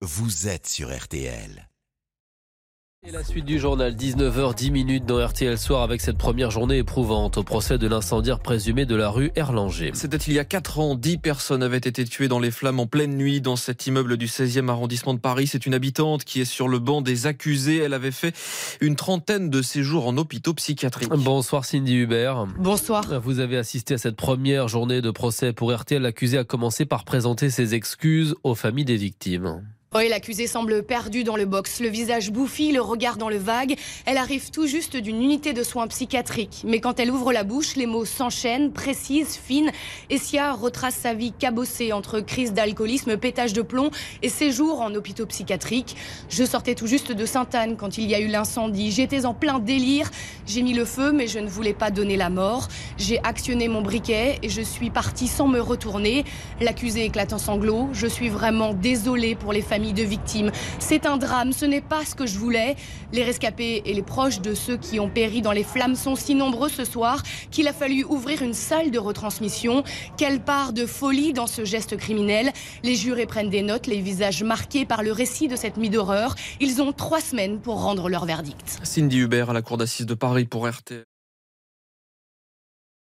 vous êtes sur RTL. Et la suite du journal, 19h10 minutes dans RTL Soir avec cette première journée éprouvante au procès de l'incendiaire présumé de la rue Erlanger. C'était il y a 4 ans. 10 personnes avaient été tuées dans les flammes en pleine nuit dans cet immeuble du 16e arrondissement de Paris. C'est une habitante qui est sur le banc des accusés. Elle avait fait une trentaine de séjours en hôpitaux psychiatriques. Bonsoir Cindy Hubert. Bonsoir. Vous avez assisté à cette première journée de procès pour RTL. L'accusé a commencé par présenter ses excuses aux familles des victimes. Oui, l'accusée semble perdue dans le box, le visage bouffi, le regard dans le vague. Elle arrive tout juste d'une unité de soins psychiatriques. Mais quand elle ouvre la bouche, les mots s'enchaînent, précises, fines. Essia retrace sa vie cabossée entre crise d'alcoolisme, pétage de plomb et séjour en hôpitaux psychiatriques. Je sortais tout juste de Sainte-Anne quand il y a eu l'incendie. J'étais en plein délire. J'ai mis le feu, mais je ne voulais pas donner la mort. J'ai actionné mon briquet et je suis partie sans me retourner. L'accusé éclate en sanglots. Je suis vraiment désolée pour les familles de victimes. C'est un drame, ce n'est pas ce que je voulais. Les rescapés et les proches de ceux qui ont péri dans les flammes sont si nombreux ce soir qu'il a fallu ouvrir une salle de retransmission. Quelle part de folie dans ce geste criminel? Les jurés prennent des notes, les visages marqués par le récit de cette nuit d'horreur. Ils ont trois semaines pour rendre leur verdict. Cindy Hubert à la cour d'assises de Paris pour RTL.